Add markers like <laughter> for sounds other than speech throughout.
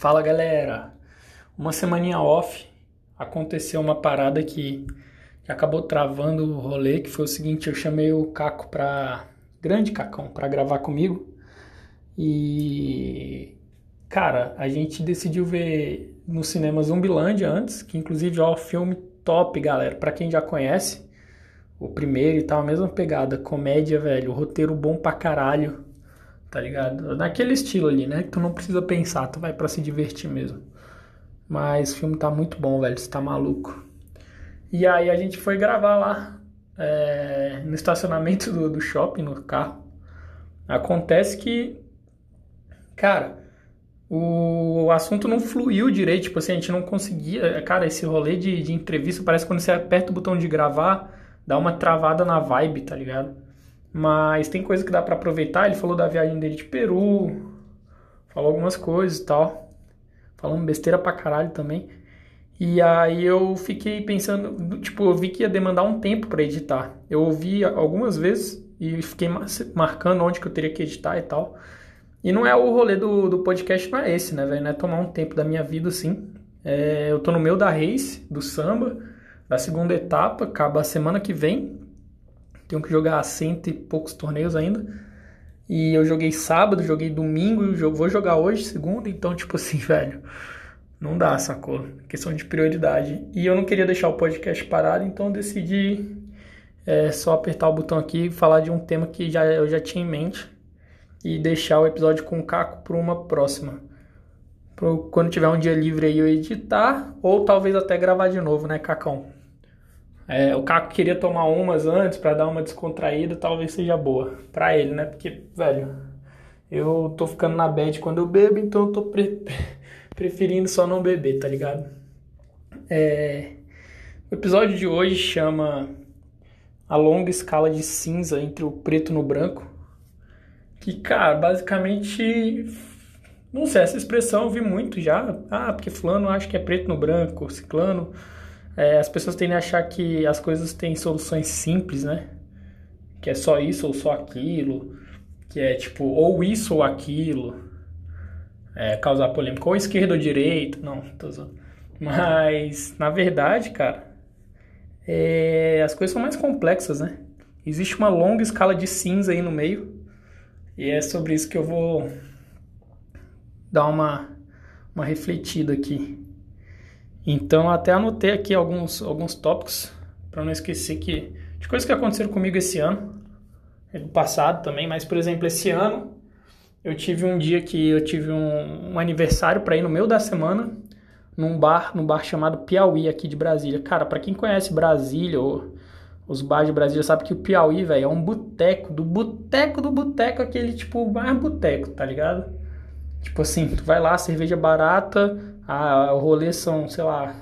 Fala galera! Uma semaninha off aconteceu uma parada que, que acabou travando o rolê, que foi o seguinte, eu chamei o Caco pra. Grande Cacão, pra gravar comigo. E. Cara, a gente decidiu ver no cinema Zumbilândia antes, que inclusive é um filme top, galera. Pra quem já conhece, o primeiro e tal, a mesma pegada, comédia, velho, roteiro bom pra caralho tá ligado? Naquele estilo ali, né? Que tu não precisa pensar, tu vai para se divertir mesmo. Mas o filme tá muito bom, velho, você tá maluco. E aí a gente foi gravar lá, é, no estacionamento do, do shopping, no carro. Acontece que, cara, o assunto não fluiu direito, tipo assim, a gente não conseguia. Cara, esse rolê de, de entrevista parece quando você aperta o botão de gravar, dá uma travada na vibe, tá ligado? Mas tem coisa que dá para aproveitar. Ele falou da viagem dele de Peru, falou algumas coisas e tal. Falando besteira pra caralho também. E aí eu fiquei pensando, tipo, eu vi que ia demandar um tempo para editar. Eu ouvi algumas vezes e fiquei marcando onde que eu teria que editar e tal. E não é o rolê do, do podcast, não é esse, né, velho? Não é tomar um tempo da minha vida, assim. É, eu tô no meio da race, do samba, da segunda etapa, acaba a semana que vem. Tenho que jogar cento e poucos torneios ainda. E eu joguei sábado, joguei domingo, vou jogar hoje, segunda, então, tipo assim, <laughs> velho, não dá, sacou? Questão de prioridade. E eu não queria deixar o podcast parado, então decidi é, só apertar o botão aqui e falar de um tema que já, eu já tinha em mente e deixar o episódio com o Caco para uma próxima. Pro, quando tiver um dia livre aí eu editar, ou talvez até gravar de novo, né, Cacão? É, o Caco queria tomar umas antes para dar uma descontraída, talvez seja boa para ele, né? Porque, velho, eu tô ficando na bad quando eu bebo, então eu tô pre preferindo só não beber, tá ligado? É, o episódio de hoje chama A Longa Escala de Cinza entre o Preto no Branco. Que, cara, basicamente. Não sei, essa expressão eu vi muito já. Ah, porque Fulano acha que é preto no branco, Ciclano é, as pessoas tendem a achar que as coisas têm soluções simples, né? Que é só isso ou só aquilo. Que é tipo, ou isso ou aquilo. É, causar polêmica. Ou esquerda ou direita. Não, tô zoando. Mas, na verdade, cara, é, as coisas são mais complexas, né? Existe uma longa escala de cinza aí no meio. E é sobre isso que eu vou dar uma, uma refletida aqui. Então até anotei aqui alguns, alguns tópicos para não esquecer que de coisas que aconteceram comigo esse ano, no passado também, mas por exemplo esse ano eu tive um dia que eu tive um, um aniversário para ir no meio da semana num bar, num bar chamado Piauí aqui de Brasília. Cara, para quem conhece Brasília ou os bares de Brasília sabe que o Piauí, velho, é um boteco, do boteco do boteco, aquele tipo mais boteco, tá ligado? Tipo assim, tu vai lá, cerveja barata, a, o rolê são, sei lá,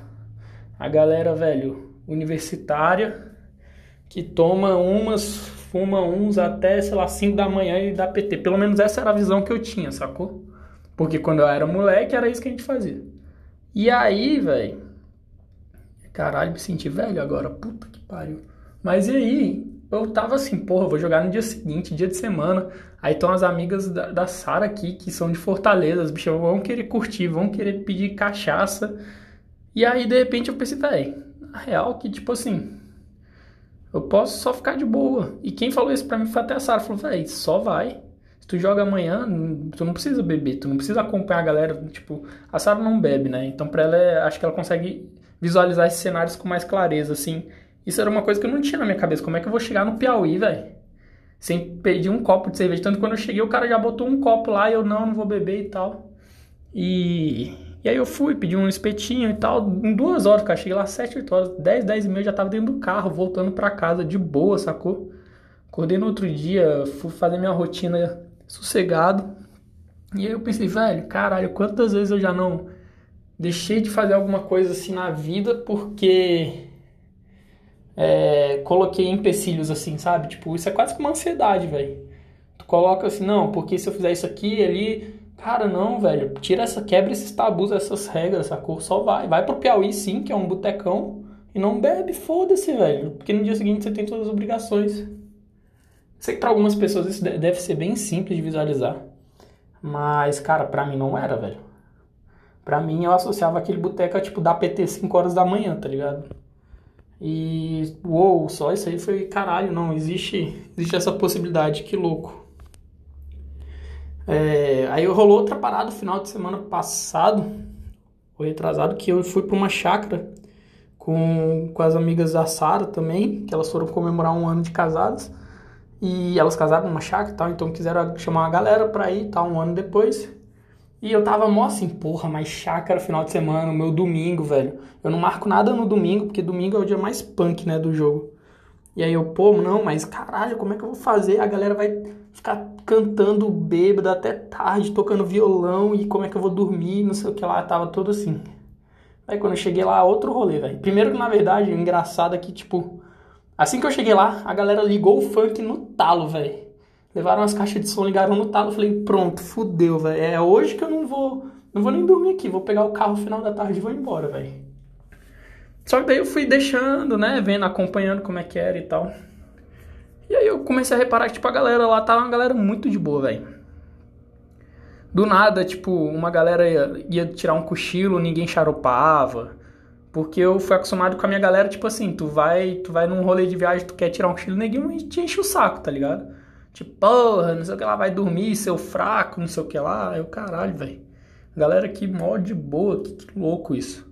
a galera, velho, universitária, que toma umas, fuma uns até, sei lá, 5 da manhã e dá PT. Pelo menos essa era a visão que eu tinha, sacou? Porque quando eu era moleque era isso que a gente fazia. E aí, velho, caralho, me senti velho agora, puta que pariu. Mas e aí, eu tava assim, porra, vou jogar no dia seguinte, dia de semana. Aí estão as amigas da, da Sara aqui, que são de Fortaleza, as bichas vão querer curtir, vão querer pedir cachaça. E aí, de repente, eu pensei, velho, na real que, tipo assim, eu posso só ficar de boa. E quem falou isso pra mim foi até a Sara, falou, velho, só vai. Se tu joga amanhã, tu não precisa beber, tu não precisa acompanhar a galera, tipo, a Sara não bebe, né? Então pra ela, é, acho que ela consegue visualizar esses cenários com mais clareza, assim. Isso era uma coisa que eu não tinha na minha cabeça. Como é que eu vou chegar no Piauí, velho? Sem pedir um copo de cerveja. Tanto que quando eu cheguei, o cara já botou um copo lá e eu não, não vou beber e tal. E, e aí eu fui, pedi um espetinho e tal. Em duas horas, cara. Cheguei lá às 7, 8 horas. 10, 10 e meia já tava dentro do carro, voltando pra casa de boa, sacou? Acordei no outro dia, fui fazer minha rotina sossegado. E aí eu pensei, velho, caralho, quantas vezes eu já não deixei de fazer alguma coisa assim na vida porque é, coloquei empecilhos assim, sabe? Tipo, isso é quase que uma ansiedade, velho. Tu coloca assim, não, porque se eu fizer isso aqui, ali. Cara, não, velho. Tira essa, quebra esses tabus, essas regras, essa cor, só vai. Vai pro Piauí, sim, que é um botecão. E não bebe, foda-se, velho. Porque no dia seguinte você tem todas as obrigações. Sei que pra algumas pessoas isso deve ser bem simples de visualizar. Mas, cara, pra mim não era, velho. Pra mim, eu associava aquele boteco tipo, dar PT 5 horas da manhã, tá ligado? E, uou, só isso aí foi, caralho, não, existe, existe essa possibilidade, que louco. É, aí rolou outra parada no final de semana passado, ou retrasado, que eu fui pra uma chácara com, com as amigas da Sara também, que elas foram comemorar um ano de casadas. E elas casaram numa chácara e tal, então quiseram chamar uma galera pra ir tal, um ano depois. E eu tava mó assim, porra, mas chácara final de semana, meu domingo, velho. Eu não marco nada no domingo, porque domingo é o dia mais punk, né, do jogo. E aí eu, pô, não, mas caralho, como é que eu vou fazer? A galera vai ficar cantando bêbada até tarde, tocando violão, e como é que eu vou dormir, não sei o que lá, tava todo assim. Aí quando eu cheguei lá, outro rolê, velho. Primeiro que, na verdade, o engraçado é que, tipo, assim que eu cheguei lá, a galera ligou o funk no talo, velho. Levaram as caixas de som, ligaram no talo, falei, pronto, fudeu, velho. É hoje que eu não vou, não vou nem dormir aqui, vou pegar o carro no final da tarde e vou embora, velho. Só que daí eu fui deixando, né, vendo, acompanhando como é que era e tal. E aí eu comecei a reparar que, tipo, a galera lá tava uma galera muito de boa, velho. Do nada, tipo, uma galera ia, ia, tirar um cochilo, ninguém charopava. Porque eu fui acostumado com a minha galera, tipo assim, tu vai, tu vai num rolê de viagem, tu quer tirar um cochilo, ninguém te enche o saco, tá ligado? Tipo, porra, não sei o que lá, vai dormir, seu fraco, não sei o que lá. Eu, caralho, velho. Galera aqui mó de boa, que, que louco isso.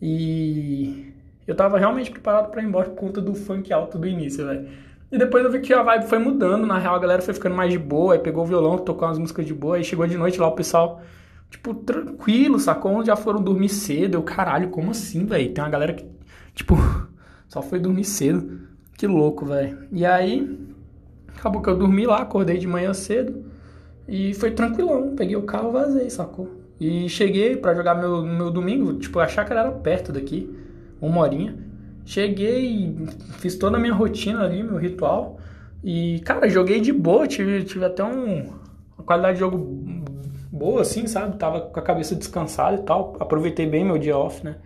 E eu tava realmente preparado para ir embora por conta do funk alto do início, velho. E depois eu vi que a vibe foi mudando, na real a galera foi ficando mais de boa, aí pegou o violão, tocou umas músicas de boa, aí chegou de noite lá o pessoal, tipo, tranquilo, sacou? Já foram dormir cedo. Eu, caralho, como assim, velho? Tem uma galera que, tipo, <laughs> só foi dormir cedo. Que louco, velho. E aí, acabou que eu dormi lá, acordei de manhã cedo e foi tranquilão. Peguei o carro, vazei, sacou? E cheguei para jogar meu, meu domingo, tipo, a chácara era perto daqui, uma horinha. Cheguei, fiz toda a minha rotina ali, meu ritual. E, cara, joguei de boa, tive, tive até um, uma qualidade de jogo boa, assim, sabe? Tava com a cabeça descansada e tal. Aproveitei bem meu dia off, né?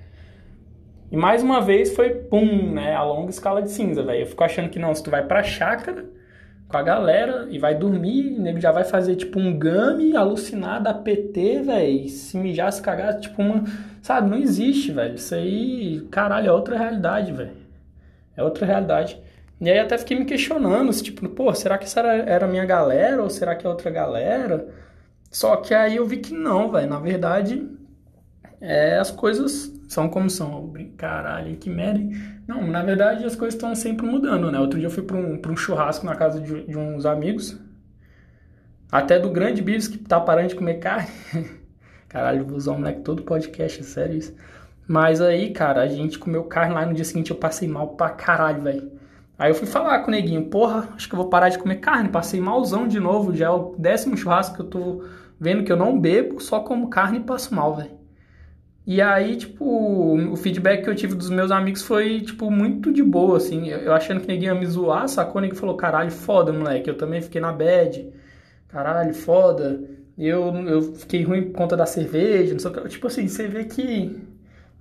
E mais uma vez foi pum, né? A longa escala de cinza, velho. Eu fico achando que não, se tu vai pra chácara com a galera e vai dormir, o nego já vai fazer tipo um game alucinado a PT, velho. Se mijar, se cagar, tipo uma. Sabe, não existe, velho. Isso aí, caralho, é outra realidade, velho. É outra realidade. E aí até fiquei me questionando, se, tipo, pô, será que essa era, era minha galera ou será que é outra galera? Só que aí eu vi que não, velho. Na verdade, é, as coisas são como são. Caralho, que merda. Não, na verdade as coisas estão sempre mudando, né? Outro dia eu fui para um, pra um churrasco na casa de, de, uns amigos. Até do grande Bibs que tá parando de comer carne. <laughs> Caralho, vou usar um moleque todo podcast, é sério isso. Mas aí, cara, a gente comeu carne lá no dia seguinte eu passei mal pra caralho, velho. Aí eu fui falar com o neguinho, porra, acho que eu vou parar de comer carne. Passei malzão de novo, já é o décimo churrasco que eu tô vendo que eu não bebo, só como carne e passo mal, velho. E aí, tipo, o feedback que eu tive dos meus amigos foi, tipo, muito de boa, assim. Eu achando que ninguém ia me zoar, sacou? Ninguém falou, caralho, foda, moleque. Eu também fiquei na bad. Caralho, foda. Eu, eu fiquei ruim por conta da cerveja, não sei o que. Tipo assim, você vê que.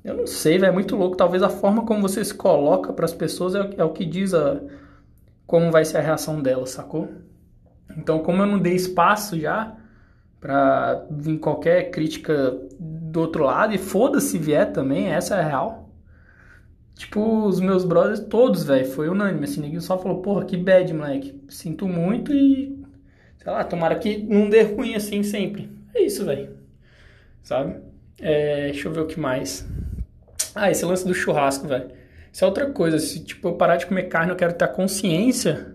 Eu não sei, velho, é muito louco. Talvez a forma como você se coloca para as pessoas é, é, o que diz a, como vai ser a reação delas, sacou? Então, como eu não dei espaço já para vir qualquer crítica do outro lado, e foda-se vier também, essa é a real. Tipo, os meus brothers todos, velho, foi unânime, assim, ninguém só falou, porra, que bad, moleque, sinto muito e, sei lá, tomara que não dê ruim assim sempre. É isso, velho, sabe? É, deixa eu ver o que mais. Ah, esse lance do churrasco, velho. Isso é outra coisa, se, tipo, eu parar de comer carne, eu quero ter a consciência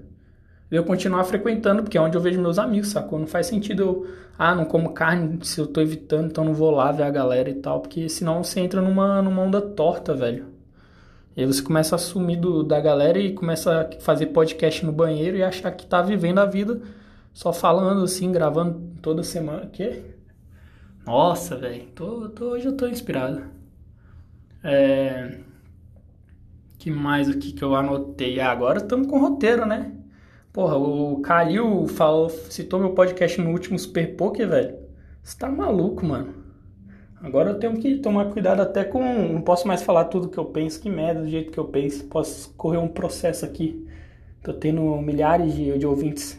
eu continuar frequentando, porque é onde eu vejo meus amigos, sacou? Não faz sentido eu, ah, não como carne se eu tô evitando, então não vou lá ver a galera e tal, porque senão você entra numa, numa onda torta, velho. E aí você começa a sumir do, da galera e começa a fazer podcast no banheiro e achar que tá vivendo a vida só falando assim, gravando toda semana. Que? Nossa, velho. Tô, tô, hoje eu tô inspirado. É... que mais aqui que eu anotei? Ah, agora estamos com roteiro, né? Porra, o Kalil falou, citou meu podcast no último Super Poker, velho. Você tá maluco, mano. Agora eu tenho que tomar cuidado até com. Não posso mais falar tudo que eu penso, que merda, do jeito que eu penso. Posso correr um processo aqui. Tô tendo milhares de, de ouvintes.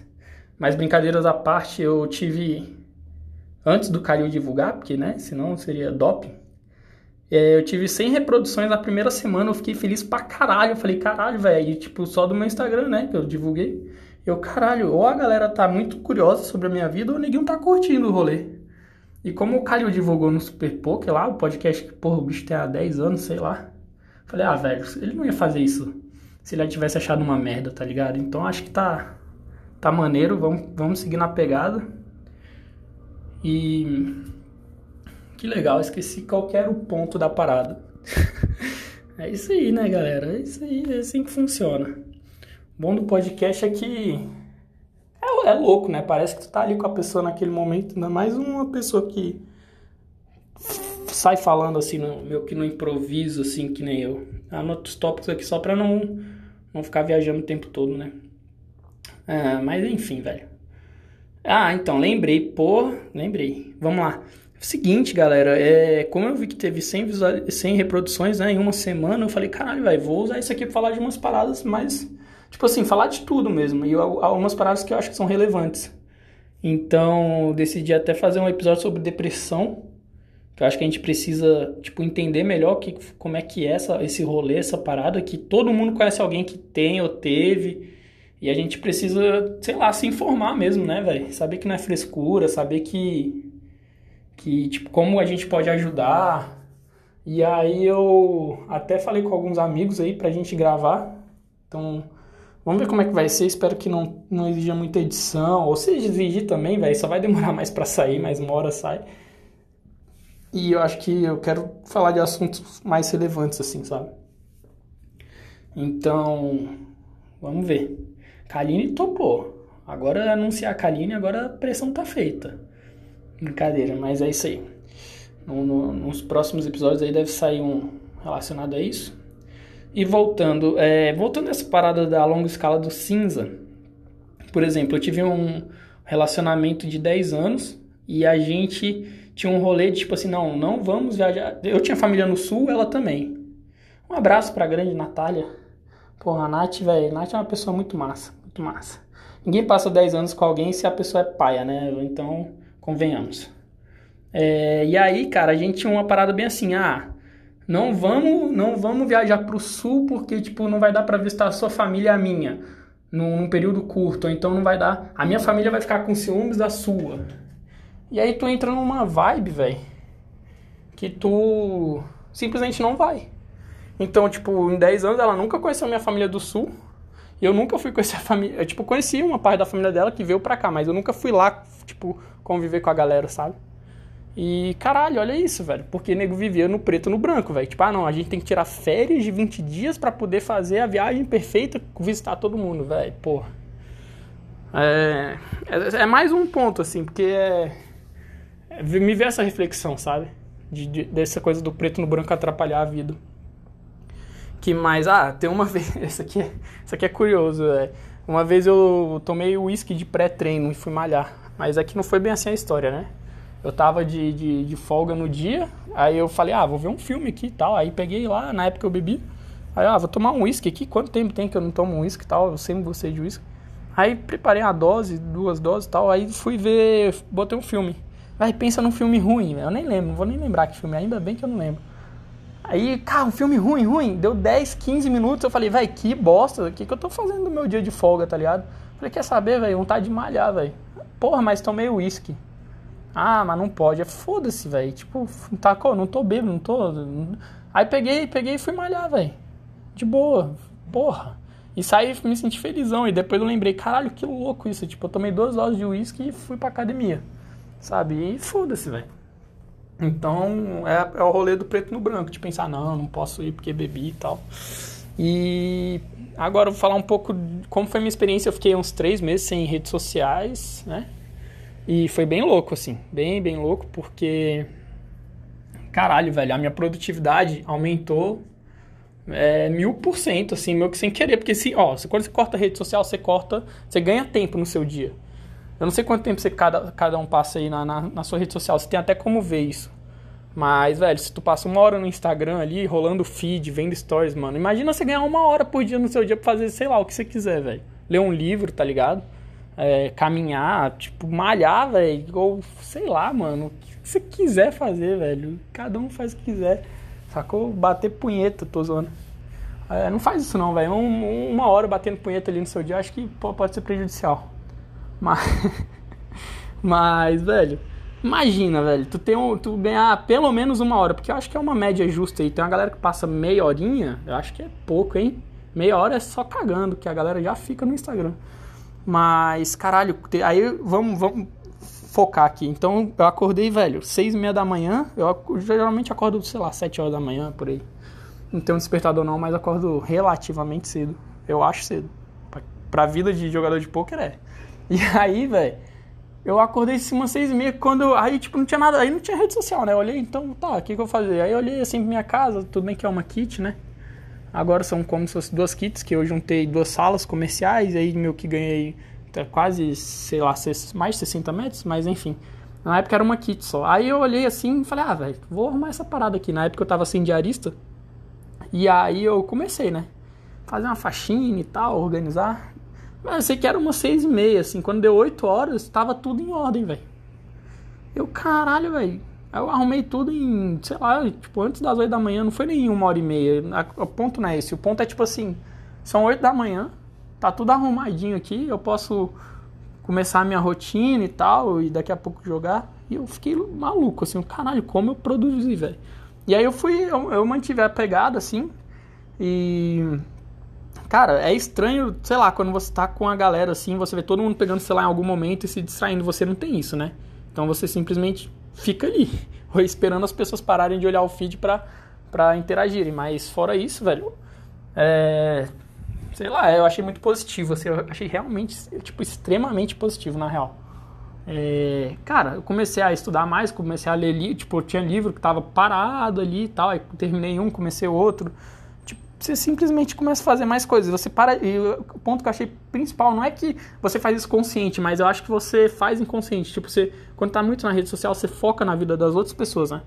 Mas brincadeiras à parte, eu tive antes do Calil divulgar, porque, né, senão seria doping. É, eu tive 100 reproduções na primeira semana, eu fiquei feliz pra caralho. Eu falei, caralho, velho, tipo, só do meu Instagram, né, que eu divulguei. Eu, caralho, ou a galera tá muito curiosa sobre a minha vida, ou o tá curtindo o rolê. E como o Calil divulgou no Super Poker lá, o podcast que, porra, o bicho tem há 10 anos, sei lá. Falei, ah, velho, ele não ia fazer isso se ele tivesse achado uma merda, tá ligado? Então acho que tá, tá maneiro, vamos, vamos seguir na pegada. E. Que legal, esqueci qual era o ponto da parada. <laughs> é isso aí, né, galera? É isso aí, é assim que funciona. O bom do podcast é que é, é louco, né? Parece que tu tá ali com a pessoa naquele momento, ainda mais uma pessoa que sai falando assim, no, meio que no improviso, assim, que nem eu. Anoto os tópicos aqui só pra não, não ficar viajando o tempo todo, né? Ah, mas enfim, velho. Ah, então, lembrei, pô, lembrei. Vamos lá. Seguinte, galera, é, como eu vi que teve 100, visual, 100 reproduções né, em uma semana, eu falei, caralho, velho, vou usar isso aqui pra falar de umas paradas mais. Tipo assim, falar de tudo mesmo. E algumas paradas que eu acho que são relevantes. Então, decidi até fazer um episódio sobre depressão. Que eu acho que a gente precisa, tipo, entender melhor que, como é que é essa, esse rolê, essa parada, que todo mundo conhece alguém que tem ou teve. E a gente precisa, sei lá, se informar mesmo, né, velho? Saber que não é frescura, saber que, que, tipo, como a gente pode ajudar. E aí eu até falei com alguns amigos aí pra gente gravar. Então, vamos ver como é que vai ser. Espero que não, não exija muita edição. Ou se exigir também, velho, só vai demorar <laughs> mais para sair, mais uma hora sai. E eu acho que eu quero falar de assuntos mais relevantes, assim, sabe? Então, vamos ver. Kaline topou. Agora anunciar Kaline, agora a pressão tá feita. Brincadeira, mas é isso aí. No, no, nos próximos episódios aí deve sair um relacionado a isso. E voltando, é, voltando essa parada da longa escala do cinza. Por exemplo, eu tive um relacionamento de 10 anos e a gente tinha um rolê de tipo assim, não, não vamos viajar. Eu tinha família no sul, ela também. Um abraço pra grande Natália. Porra, a Nath, velho, Nath é uma pessoa muito massa muito massa. Ninguém passa 10 anos com alguém se a pessoa é paia, né? Então, convenhamos. É, e aí, cara, a gente tinha uma parada bem assim, ah, não vamos, não vamos viajar pro sul porque, tipo, não vai dar para visitar a sua família e a minha num, num período curto, ou então não vai dar, a minha família vai ficar com ciúmes da sua. E aí tu entra numa vibe, velho, que tu simplesmente não vai. Então, tipo, em 10 anos ela nunca conheceu a minha família do sul, e eu nunca fui conhecer <laughs> a família. Eu, tipo, conheci uma parte da família dela que veio pra cá, mas eu nunca fui lá, tipo, conviver com a galera, sabe? E caralho, olha isso, velho. Porque nego vivia no preto no branco, velho. Tipo, ah, não, a gente tem que tirar férias de 20 dias para poder fazer a viagem perfeita, visitar todo mundo, velho. Porra. É, é, é, mais um ponto, assim, porque é, é, me vê essa reflexão, sabe? De, de, dessa coisa do preto no branco atrapalhar a vida. Que mais? Ah, tem uma <laughs> vez. Isso aqui é, aqui é curioso. É. Uma vez eu tomei uísque de pré-treino e fui malhar. Mas aqui não foi bem assim a história, né? Eu tava de, de, de, folga no dia, aí eu falei, ah, vou ver um filme aqui e tal. Aí peguei lá, na época eu bebi. Aí, ah, vou tomar um uísque aqui. Quanto tempo tem que eu não tomo um uísque e tal? Eu sempre gostei de uísque. Aí preparei a dose, duas doses e tal. Aí fui ver, botei um filme. Aí pensa num filme ruim, eu nem lembro, não vou nem lembrar que filme, ainda bem que eu não lembro. Aí, cara, um filme ruim, ruim. Deu 10, 15 minutos. Eu falei, velho, que bosta. O que, que eu tô fazendo no meu dia de folga, tá ligado? Falei, quer saber, velho? Vontade de malhar, velho. Porra, mas tomei uísque. Ah, mas não pode. É foda-se, velho. Tipo, tá, não tô bêbado, não tô. Aí peguei, peguei e fui malhar, velho. De boa. Porra. E saí me senti felizão. E depois eu lembrei, caralho, que louco isso. Tipo, eu tomei duas doses de uísque e fui pra academia. Sabe? E foda-se, velho. Então é, é o rolê do preto no branco, de pensar, não, não posso ir porque bebi e tal. E agora eu vou falar um pouco de como foi minha experiência. Eu fiquei uns três meses sem redes sociais, né? E foi bem louco, assim, bem, bem louco, porque. Caralho, velho, a minha produtividade aumentou é, mil por cento, assim, meio que sem querer. Porque, se, ó, quando você corta a rede social, você corta, você ganha tempo no seu dia. Eu não sei quanto tempo você cada, cada um passa aí na, na, na, sua rede social, você tem até como ver isso. Mas, velho, se tu passa uma hora no Instagram ali, rolando feed, vendo stories, mano, imagina você ganhar uma hora por dia no seu dia pra fazer, sei lá, o que você quiser, velho. Ler um livro, tá ligado? é, caminhar, tipo, malhar, velho, ou sei lá, mano, o que você quiser fazer, velho. Cada um faz o que quiser. Sacou? Bater punheta, tô zoando. É, não faz isso não, velho. Um, uma hora batendo punheta ali no seu dia, acho que pode ser prejudicial. Mas, <laughs> mas velho, imagina, velho, tu tem um, tu ganhar pelo menos uma hora, porque eu acho que é uma média justa aí. Tem uma galera que passa meia horinha, eu acho que é pouco, hein? Meia hora é só cagando, que a galera já fica no Instagram. Mas, caralho, aí vamos, vamos focar aqui. Então, eu acordei, velho, seis e meia da manhã. Eu geralmente acordo, sei lá, sete horas da manhã, por aí. Não tenho um despertador não, mas acordo relativamente cedo. Eu acho cedo. Pra, pra vida de jogador de pôquer é. E aí, velho, eu acordei assim umas seis e meia, quando aí, tipo, não tinha nada, aí não tinha rede social, né? Eu olhei, então, tá, o que, que eu vou fazer? Aí eu olhei, assim, minha casa, tudo bem que é uma kit, né? Agora são como se fossem duas kits, que eu juntei duas salas comerciais, aí meu que ganhei tá quase, sei lá, mais de 60 metros, mas enfim. Na época era uma kit só. Aí eu olhei assim e falei, ah, velho, vou arrumar essa parada aqui. Na época eu tava sem diarista. E aí eu comecei, né? Fazer uma faxina e tal, organizar. Mas eu sei que era umas seis e meia, assim. Quando deu oito horas, tava tudo em ordem, velho. Eu, caralho, velho. Eu arrumei tudo em, sei lá, tipo, antes das oito da manhã, não foi nem uma hora e meia. O ponto não é esse. O ponto é tipo assim, são oito da manhã, tá tudo arrumadinho aqui, eu posso começar a minha rotina e tal, e daqui a pouco jogar. E eu fiquei maluco, assim, caralho, como eu produzi, velho. E aí eu fui, eu, eu mantive a pegada, assim, e Cara, é estranho, sei lá, quando você tá com a galera assim, você vê todo mundo pegando celular em algum momento e se distraindo, você não tem isso, né? Então você simplesmente fica ali, <laughs> ou esperando as pessoas pararem de olhar o feed pra, pra interagirem. Mas fora isso, velho, é. Sei lá, eu achei muito positivo, assim, eu achei realmente, tipo, extremamente positivo, na real. É, cara, eu comecei a estudar mais, comecei a ler tipo, tinha livro que tava parado ali e tal, aí terminei um, comecei outro você simplesmente começa a fazer mais coisas. Você para. E o ponto que eu achei principal não é que você faz isso consciente, mas eu acho que você faz inconsciente. Tipo, você, quando tá muito na rede social, você foca na vida das outras pessoas, né?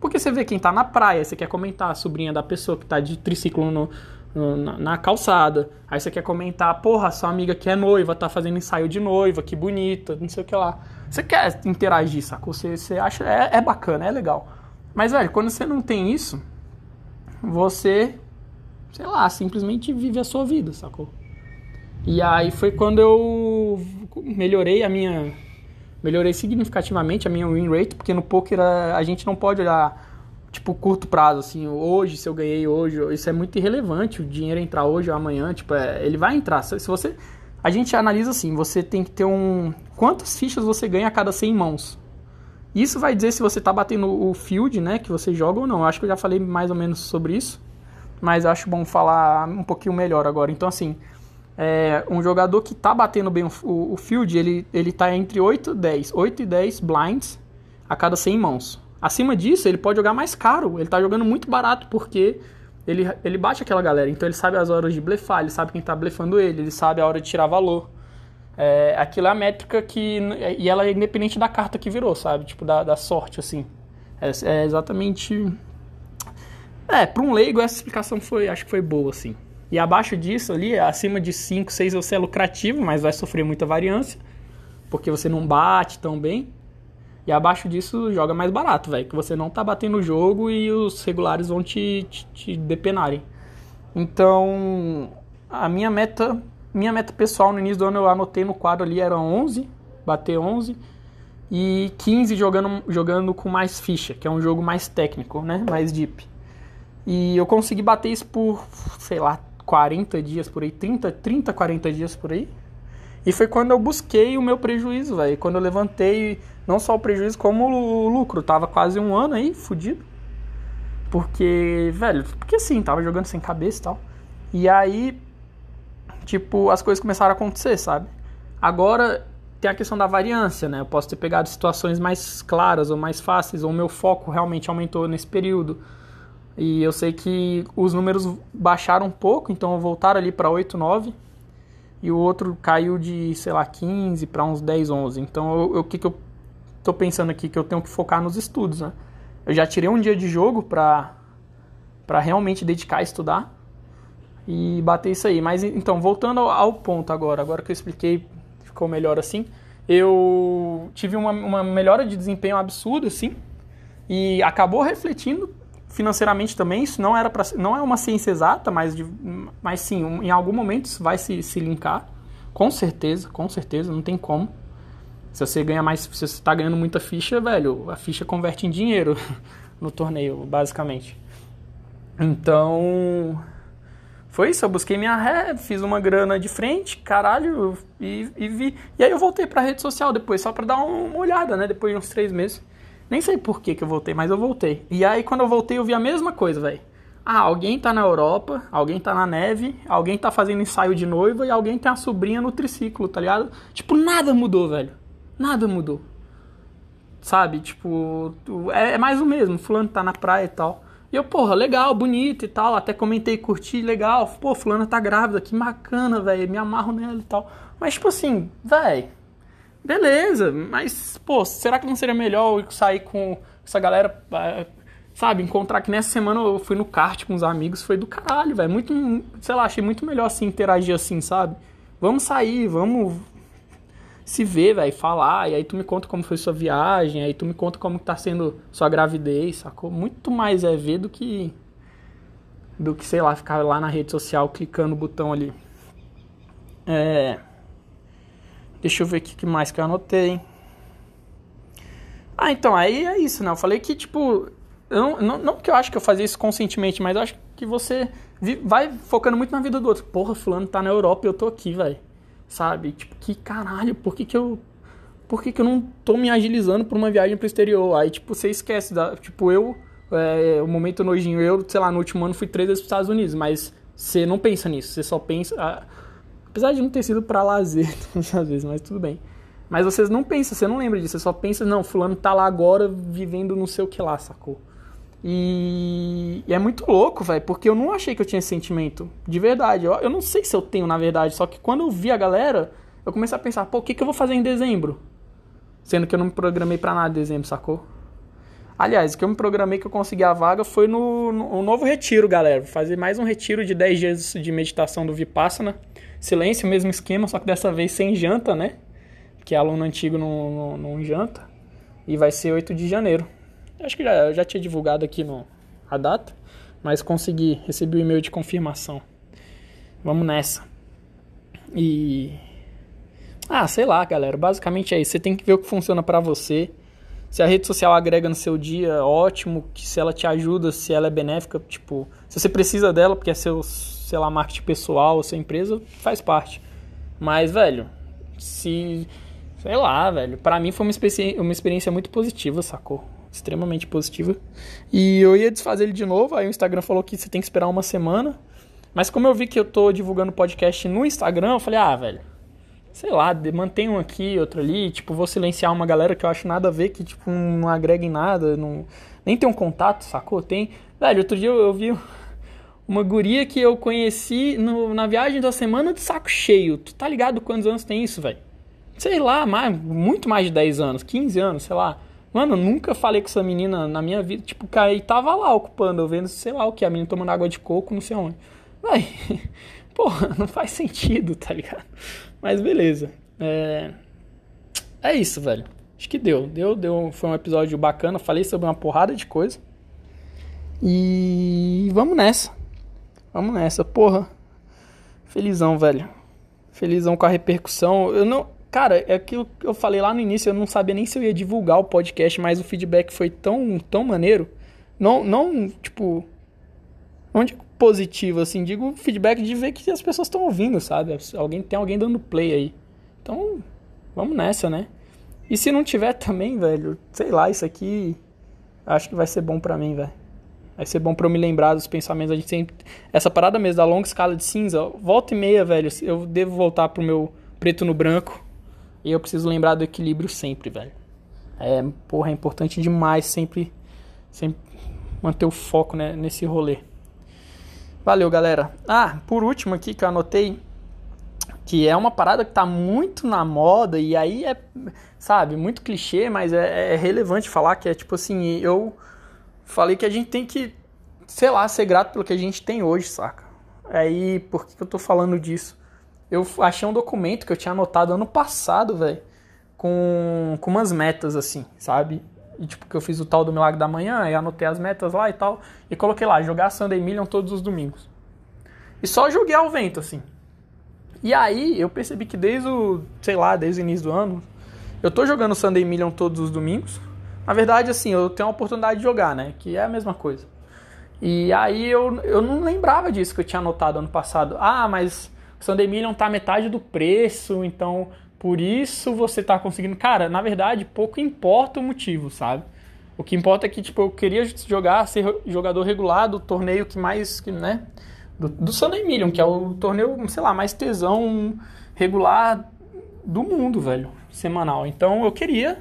Porque você vê quem tá na praia, você quer comentar a sobrinha da pessoa que tá de triciclo no, no, na, na, calçada. Aí você quer comentar, porra, sua amiga que é noiva, tá fazendo ensaio de noiva, que bonita, não sei o que lá. Você quer interagir, sacou? Você, você acha. É, é bacana, é legal. Mas, velho, quando você não tem isso, você sei lá, simplesmente vive a sua vida, sacou? E aí foi quando eu melhorei a minha. Melhorei significativamente a minha win rate, porque no poker a, a gente não pode olhar, tipo, curto prazo, assim, hoje, se eu ganhei hoje, isso é muito irrelevante, o dinheiro entrar hoje ou amanhã, tipo, é, ele vai entrar. Se você. A gente analisa assim, você tem que ter um. Quantas fichas você ganha a cada 100 mãos? Isso vai dizer se você tá batendo o field, né, que você joga ou não. Eu acho que eu já falei mais ou menos sobre isso mas acho bom falar um pouquinho melhor agora. Então, assim, é, um jogador que tá batendo bem o, o, field, ele, ele tá entre 8 e 10. 8 e 10 blinds a cada 100 mãos. Acima disso, ele pode jogar mais caro. Ele tá jogando muito barato porque ele, ele bate aquela galera. Então ele sabe as horas de blefar, ele sabe quem tá blefando ele, ele sabe a hora de tirar valor. É, aquilo é a métrica que. E ela é independente da carta que virou, sabe? Tipo, da, da sorte, assim. É, é exatamente é, para um leigo essa explicação foi, acho que foi boa, assim. E abaixo disso ali, acima de 5, 6 você é lucrativo, mas vai sofrer muita variância, porque você não bate tão bem. E abaixo disso joga mais barato, velho, que você não tá batendo o jogo e os regulares vão te, te, te depenarem. Então, a minha meta, minha meta pessoal no início do ano eu anotei no quadro ali era 11, bater 11 e 15 jogando jogando com mais ficha, que é um jogo mais técnico, né, mais deep. E eu consegui bater isso por, sei lá, 40 dias por aí, 30, 30, 40 dias por aí. E foi quando eu busquei o meu prejuízo, velho. Quando eu levantei não só o prejuízo, como o lucro. Tava quase um ano aí, fudido. Porque, velho, porque assim, tava jogando sem cabeça e tal. E aí, tipo, as coisas começaram a acontecer, sabe? Agora tem a questão da variância, né? Eu posso ter pegado situações mais claras ou mais fáceis, ou meu foco realmente aumentou nesse período e eu sei que os números baixaram um pouco, então voltaram ali para 8, 9. E o outro caiu de, sei lá, 15 para uns 10, 11. Então, o que, que eu tô pensando aqui? Que eu tenho que focar nos estudos, né? Eu já tirei um dia de jogo para para realmente dedicar a estudar e bater isso aí. Mas então, voltando ao, ao ponto agora, agora que eu expliquei ficou melhor assim. Eu tive uma, uma melhora de desempenho absurda, assim, e acabou refletindo financeiramente também. Isso não era pra, não é uma ciência exata, mas, de, mas sim, em algum momento isso vai se, se linkar. Com certeza, com certeza, não tem como. Se você ganha mais, se você está ganhando muita ficha, velho, a ficha converte em dinheiro <laughs> no torneio, basicamente. Então, foi isso. Eu busquei minha ré, fiz uma grana de frente, caralho, e, e vi. E aí eu voltei pra rede social depois, só pra dar uma olhada, né? Depois de uns três meses. Nem sei por que, que eu voltei, mas eu voltei. E aí quando eu voltei, eu vi a mesma coisa, velho. Ah, alguém tá na Europa, alguém tá na neve, alguém tá fazendo ensaio de noiva e alguém tem a sobrinha no triciclo, tá ligado? Tipo, nada mudou, velho. Nada mudou. Sabe? Tipo, é, é mais o mesmo. Fulano tá na praia e tal. E eu, porra, legal, bonito e tal. Até comentei, curti, legal. Pô, fulana tá grávida, que bacana, velho. Me amarro nela e tal. Mas, tipo assim, velho. Beleza, mas, pô, será que não seria melhor eu sair com essa galera ah, Sabe, encontrar que nessa semana eu fui no kart com os amigos, foi do caralho, velho. Muito, sei lá, achei muito melhor assim interagir assim, sabe? Vamos sair, vamos se ver, velho, falar, e aí tu me conta como foi sua viagem, aí tu me conta como tá sendo sua gravidez, sacou? Muito mais é ver do que do que, sei lá, ficar lá na rede social clicando no botão ali. É Deixa eu ver o que mais que eu anotei. Ah, então, aí é isso, né? Eu falei que, tipo, não, não, não que eu acho que eu fazia isso conscientemente, mas eu acho que você vai focando muito na vida do outro. Porra, fulano tá na Europa e eu tô aqui, velho. Sabe? Tipo, que caralho, por que que eu... Por que que eu não tô me agilizando pra uma viagem pro exterior? Aí, tipo, você esquece da... Tipo, eu... É, o momento nojinho, eu, sei lá, no último ano fui três vezes pros Estados Unidos, mas você não pensa nisso. Você só pensa... Ah, apesar de não ter sido para lazer <laughs> às vezes, mas tudo bem. Mas vocês não pensam, você não lembra disso, você só pensa, não, fulano tá lá agora vivendo não sei o que lá, sacou? E, e é muito louco, velho, porque eu não achei que eu tinha esse sentimento. De verdade. Eu, eu não sei se eu tenho, na verdade. Só que quando eu vi a galera, eu comecei a pensar, pô, o que, que eu vou fazer em dezembro? Sendo que eu não me programei para nada em dezembro, sacou? Aliás, o que eu me programei que eu consegui a vaga foi no, no, novo retiro, galera. Vou fazer mais um retiro de 10 dias de meditação do Vipassana. Silêncio, mesmo esquema, só que dessa vez sem janta, né? Que aluno antigo não, não, não janta. E vai ser 8 de janeiro. Acho que já, já tinha divulgado aqui no, a data, mas consegui, recebi o e-mail de confirmação. Vamos nessa. E. Ah, sei lá, galera. Basicamente é isso. Você tem que ver o que funciona para você. Se a rede social agrega no seu dia, ótimo. Que se ela te ajuda, se ela é benéfica, tipo, se você precisa dela porque é seu, sei lá, marketing pessoal, sua empresa, faz parte. Mas, velho, se. Sei lá, velho. Para mim foi uma experiência, uma experiência muito positiva, sacou? extremamente positiva. E eu ia desfazer ele de novo, aí o Instagram falou que você tem que esperar uma semana. Mas como eu vi que eu tô divulgando podcast no Instagram, eu falei, ah, velho, sei lá, mantém um aqui, outro ali, tipo, vou silenciar uma galera que eu acho nada a ver, que, tipo, não agrega em nada, não, nem tem um contato, sacou? Tem. Velho, outro dia eu, eu vi uma guria que eu conheci no, na viagem da semana de saco cheio. Tu tá ligado quantos anos tem isso, velho? Sei lá, mais, muito mais de 10 anos, 15 anos, sei lá. Mano, nunca falei com essa menina na minha vida. Tipo, Kai tava lá ocupando, eu vendo, sei lá o que, a menina tomando água de coco, não sei onde. Vai, <laughs> porra, não faz sentido, tá ligado? Mas beleza. É, é isso, velho. Acho que deu. Deu, deu. Foi um episódio bacana. Falei sobre uma porrada de coisa. E vamos nessa. Vamos nessa, porra. Felizão, velho. Felizão com a repercussão. Eu não. Cara, é aquilo que eu falei lá no início, eu não sabia nem se eu ia divulgar o podcast, mas o feedback foi tão, tão maneiro. Não, não tipo. Não digo positivo, assim, digo feedback de ver que as pessoas estão ouvindo, sabe? Alguém, tem alguém dando play aí. Então, vamos nessa, né? E se não tiver também, velho, sei lá, isso aqui acho que vai ser bom pra mim, velho. Vai ser bom pra eu me lembrar dos pensamentos. A gente sempre. Essa parada mesmo da longa escala de cinza, volta e meia, velho. Eu devo voltar pro meu preto no branco e eu preciso lembrar do equilíbrio sempre, velho. É, porra, é importante demais sempre, sempre manter o foco né, nesse rolê. Valeu, galera. Ah, por último aqui que eu anotei, que é uma parada que tá muito na moda e aí é, sabe, muito clichê, mas é, é relevante falar que é tipo assim, eu falei que a gente tem que, sei lá, ser grato pelo que a gente tem hoje, saca? Aí, por que eu tô falando disso? eu achei um documento que eu tinha anotado ano passado, velho, com, com umas metas, assim, sabe? E, tipo, que eu fiz o tal do Milagre da Manhã, e anotei as metas lá e tal, e coloquei lá, jogar Sunday Million todos os domingos. E só joguei ao vento, assim. E aí, eu percebi que desde o, sei lá, desde o início do ano, eu tô jogando Sunday Million todos os domingos. Na verdade, assim, eu tenho a oportunidade de jogar, né? Que é a mesma coisa. E aí eu, eu não lembrava disso que eu tinha anotado ano passado. Ah, mas o Sunday Million tá metade do preço, então por isso você tá conseguindo. Cara, na verdade, pouco importa o motivo, sabe? O que importa é que, tipo, eu queria jogar, ser jogador regular do torneio que mais, né? Do, do Million, que é o torneio, sei lá, mais tesão regular do mundo, velho, semanal. Então eu queria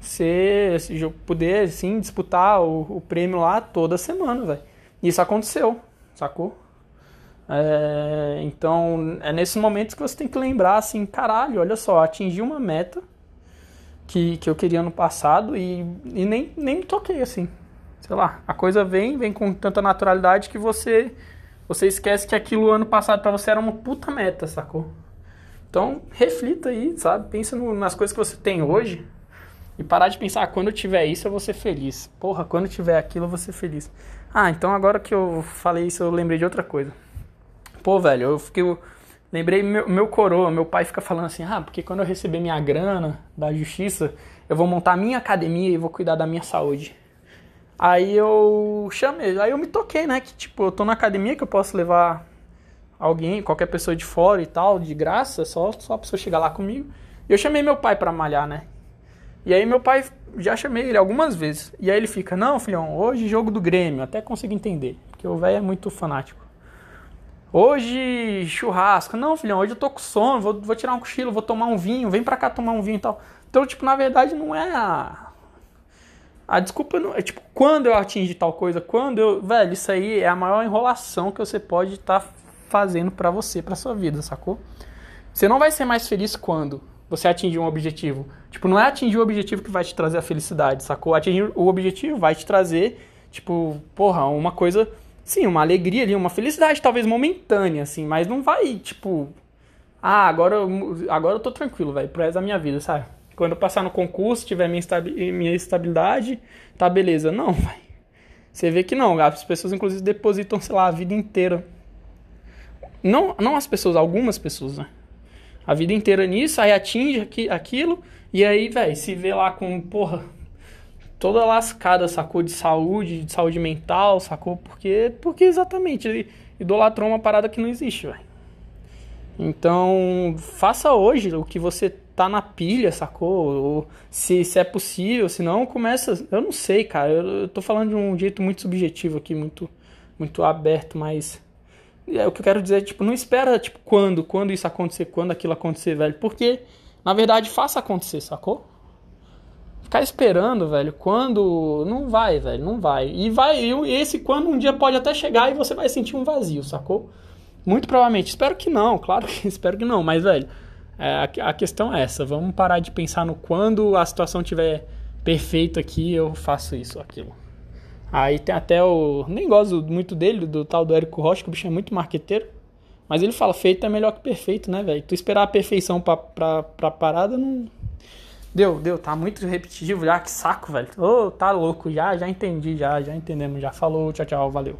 ser, poder, assim, disputar o, o prêmio lá toda semana, velho. Isso aconteceu, sacou? É, então, é nesses momentos que você tem que lembrar assim, caralho, olha só, atingi uma meta que, que eu queria no passado e, e nem, nem toquei assim. Sei lá, a coisa vem, vem com tanta naturalidade que você você esquece que aquilo ano passado para você era uma puta meta, sacou? Então, reflita aí, sabe? Pensa no, nas coisas que você tem hoje e parar de pensar, ah, quando eu tiver isso eu vou ser feliz. Porra, quando eu tiver aquilo eu vou ser feliz. Ah, então agora que eu falei isso eu lembrei de outra coisa. Pô, velho, eu fiquei. Eu lembrei meu, meu coroa, meu pai fica falando assim: ah, porque quando eu receber minha grana da justiça, eu vou montar minha academia e vou cuidar da minha saúde. Aí eu chamei, aí eu me toquei, né? Que tipo, eu tô na academia que eu posso levar alguém, qualquer pessoa de fora e tal, de graça, só, só a pessoa chegar lá comigo. E eu chamei meu pai pra malhar, né? E aí meu pai, já chamei ele algumas vezes. E aí ele fica, não, filhão, hoje jogo do Grêmio, até consigo entender. Porque o velho é muito fanático. Hoje, churrasco. Não, filhão, hoje eu tô com sono, vou, vou tirar um cochilo, vou tomar um vinho, vem pra cá tomar um vinho e tal. Então, tipo, na verdade não é a. A desculpa não é tipo, quando eu atingi tal coisa, quando eu. Velho, isso aí é a maior enrolação que você pode estar tá fazendo para você, pra sua vida, sacou? Você não vai ser mais feliz quando você atingir um objetivo. Tipo, não é atingir o objetivo que vai te trazer a felicidade, sacou? Atingir o objetivo vai te trazer, tipo, porra, uma coisa sim, uma alegria ali, uma felicidade talvez momentânea, assim, mas não vai, tipo, ah, agora, agora eu tô tranquilo, velho, pro resto da minha vida, sabe? Quando eu passar no concurso, tiver minha, minha estabilidade, tá beleza. Não, <laughs> velho. Você vê que não, as pessoas inclusive depositam, sei lá, a vida inteira. Não, não as pessoas, algumas pessoas, né? A vida inteira nisso, aí atinge aquilo, e aí, velho, se vê lá com, porra, toda lascada, sacou? De saúde, de saúde mental, sacou? Porque, porque exatamente, ele idolatrou uma parada que não existe, velho. Então, faça hoje o que você tá na pilha, sacou? Ou se, se é possível, se não, começa. Eu não sei, cara. Eu, eu tô falando de um jeito muito subjetivo aqui, muito, muito aberto, mas. É, o que eu quero dizer, tipo, não espera, tipo, quando, quando isso acontecer, quando aquilo acontecer, velho. Porque, na verdade, faça acontecer, sacou? Ficar esperando, velho, quando. Não vai, velho, não vai. E vai, e esse quando um dia pode até chegar e você vai sentir um vazio, sacou? Muito provavelmente. Espero que não, claro que <laughs> espero que não, mas, velho, é, a, questão é essa. Vamos parar de pensar no quando a situação tiver perfeita aqui, eu faço isso, aquilo. Aí tem até o. Nem gosto muito dele, do tal do Érico Rocha, que o bicho é muito marqueteiro. Mas ele fala, feito é melhor que perfeito, né, velho? Tu esperar a perfeição pra, pra, pra parada não Deu, deu, tá muito repetitivo já, que saco, velho. Ô, oh, tá louco, já, já entendi, já, já entendemos, já falou, tchau, tchau, valeu.